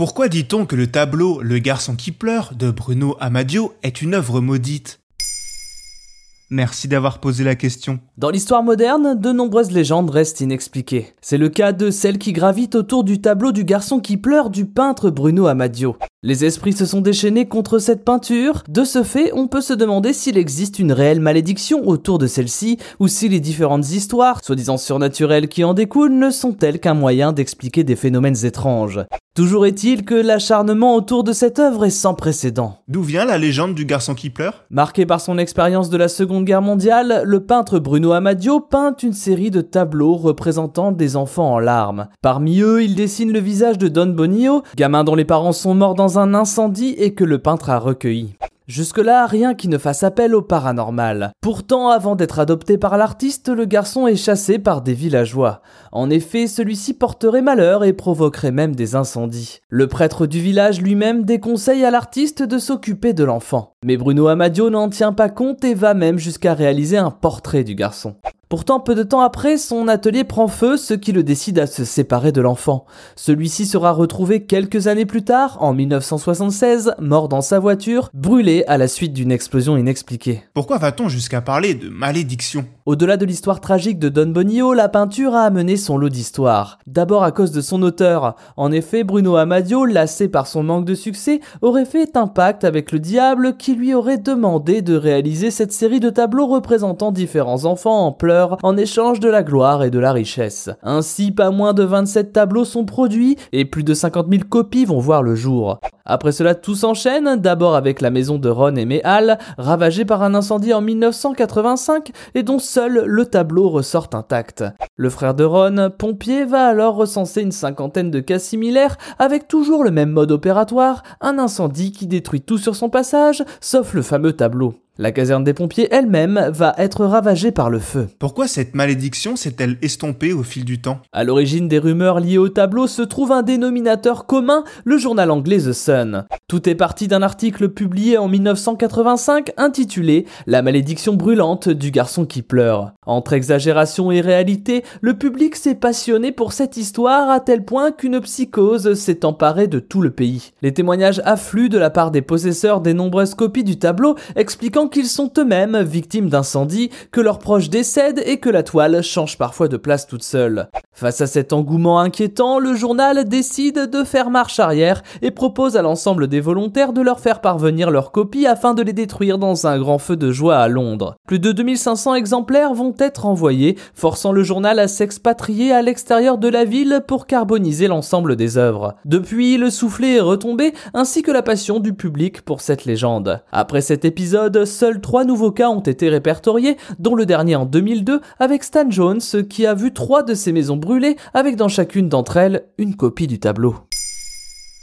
Pourquoi dit-on que le tableau Le garçon qui pleure de Bruno Amadio est une œuvre maudite? Merci d'avoir posé la question. Dans l'histoire moderne, de nombreuses légendes restent inexpliquées. C'est le cas de celle qui gravite autour du tableau du garçon qui pleure du peintre Bruno Amadio. Les esprits se sont déchaînés contre cette peinture. De ce fait, on peut se demander s'il existe une réelle malédiction autour de celle-ci, ou si les différentes histoires, soi-disant surnaturelles qui en découlent, ne sont-elles qu'un moyen d'expliquer des phénomènes étranges. Toujours est-il que l'acharnement autour de cette œuvre est sans précédent. D'où vient la légende du garçon qui pleure? Marqué par son expérience de la Seconde Guerre mondiale, le peintre Bruno Amadio peint une série de tableaux représentant des enfants en larmes. Parmi eux, il dessine le visage de Don Bonio, gamin dont les parents sont morts dans un incendie et que le peintre a recueilli. Jusque-là, rien qui ne fasse appel au paranormal. Pourtant, avant d'être adopté par l'artiste, le garçon est chassé par des villageois. En effet, celui-ci porterait malheur et provoquerait même des incendies. Le prêtre du village lui-même déconseille à l'artiste de s'occuper de l'enfant. Mais Bruno Amadio n'en tient pas compte et va même jusqu'à réaliser un portrait du garçon. Pourtant, peu de temps après, son atelier prend feu, ce qui le décide à se séparer de l'enfant. Celui-ci sera retrouvé quelques années plus tard, en 1976, mort dans sa voiture, brûlé à la suite d'une explosion inexpliquée. Pourquoi va-t-on jusqu'à parler de malédiction? Au-delà de l'histoire tragique de Don Bonio, la peinture a amené son lot d'histoire. D'abord à cause de son auteur. En effet, Bruno Amadio, lassé par son manque de succès, aurait fait un pacte avec le diable qui lui aurait demandé de réaliser cette série de tableaux représentant différents enfants en pleurs en échange de la gloire et de la richesse. Ainsi, pas moins de 27 tableaux sont produits et plus de 50 000 copies vont voir le jour. Après cela, tout s'enchaîne, d'abord avec la maison de Ron et Méhal, ravagée par un incendie en 1985 et dont seul le tableau ressort intact. Le frère de Ron, pompier, va alors recenser une cinquantaine de cas similaires avec toujours le même mode opératoire, un incendie qui détruit tout sur son passage, sauf le fameux tableau. La caserne des pompiers elle-même va être ravagée par le feu. Pourquoi cette malédiction s'est-elle estompée au fil du temps? À l'origine des rumeurs liées au tableau se trouve un dénominateur commun, le journal anglais The Sun. Tout est parti d'un article publié en 1985 intitulé La malédiction brûlante du garçon qui pleure. Entre exagération et réalité, le public s'est passionné pour cette histoire à tel point qu'une psychose s'est emparée de tout le pays. Les témoignages affluent de la part des possesseurs des nombreuses copies du tableau expliquant qu'ils sont eux-mêmes victimes d'incendies, que leurs proches décèdent et que la toile change parfois de place toute seule. Face à cet engouement inquiétant, le journal décide de faire marche arrière et propose à l'ensemble volontaires de leur faire parvenir leurs copies afin de les détruire dans un grand feu de joie à Londres. Plus de 2500 exemplaires vont être envoyés, forçant le journal à s'expatrier à l'extérieur de la ville pour carboniser l'ensemble des œuvres. Depuis, le soufflet est retombé, ainsi que la passion du public pour cette légende. Après cet épisode, seuls trois nouveaux cas ont été répertoriés, dont le dernier en 2002 avec Stan Jones qui a vu trois de ses maisons brûlées avec dans chacune d'entre elles une copie du tableau.